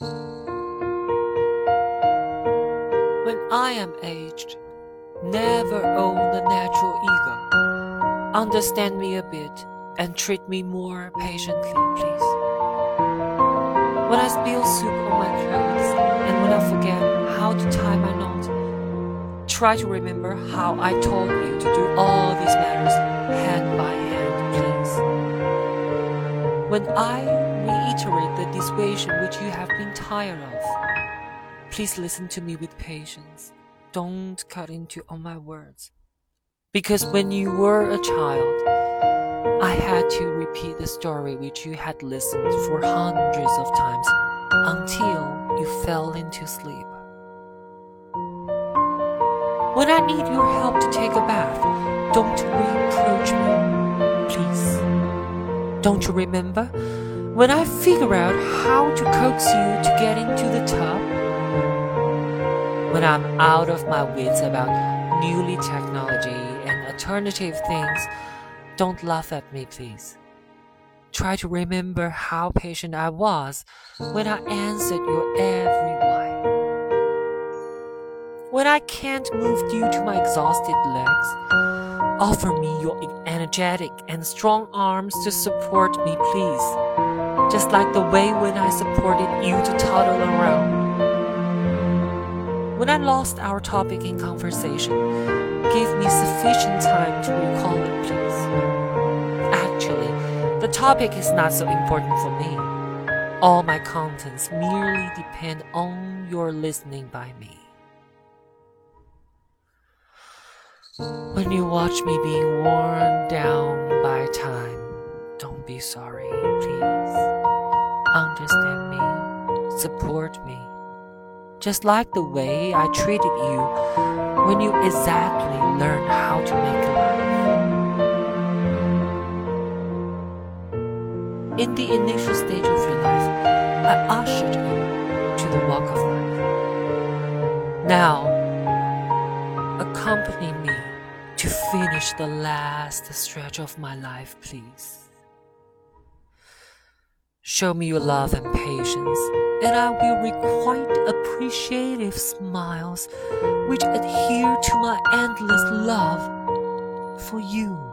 When I am aged, never own the natural ego. Understand me a bit and treat me more patiently, please. When I spill soup on my clothes and when I forget how to tie my knot, try to remember how I told you to do all these matters hand by hand, please. When I the dissuasion which you have been tired of, please listen to me with patience. Don't cut into all my words. Because when you were a child, I had to repeat the story which you had listened for hundreds of times until you fell into sleep. When I need your help to take a bath, don't reproach me, please. Don't you remember when I figure out how to coax you to get into the tub? When I'm out of my wits about newly technology and alternative things, don't laugh at me, please. Try to remember how patient I was when I answered your every why. When I can't move due to my exhausted legs, offer me your energetic and strong arms to support me, please. Just like the way when I supported you to toddle around. When I lost our topic in conversation, give me sufficient time to recall it, please. Actually, the topic is not so important for me. All my contents merely depend on your listening by me. When you watch me being worn down by time, don't be sorry, please. Understand me, support me, just like the way I treated you when you exactly learned how to make life. In the initial stage of your life, I ushered you to the walk of life. Now, accompany me to finish the last stretch of my life, please. Show me your love and patience, and I will requite appreciative smiles which adhere to my endless love for you.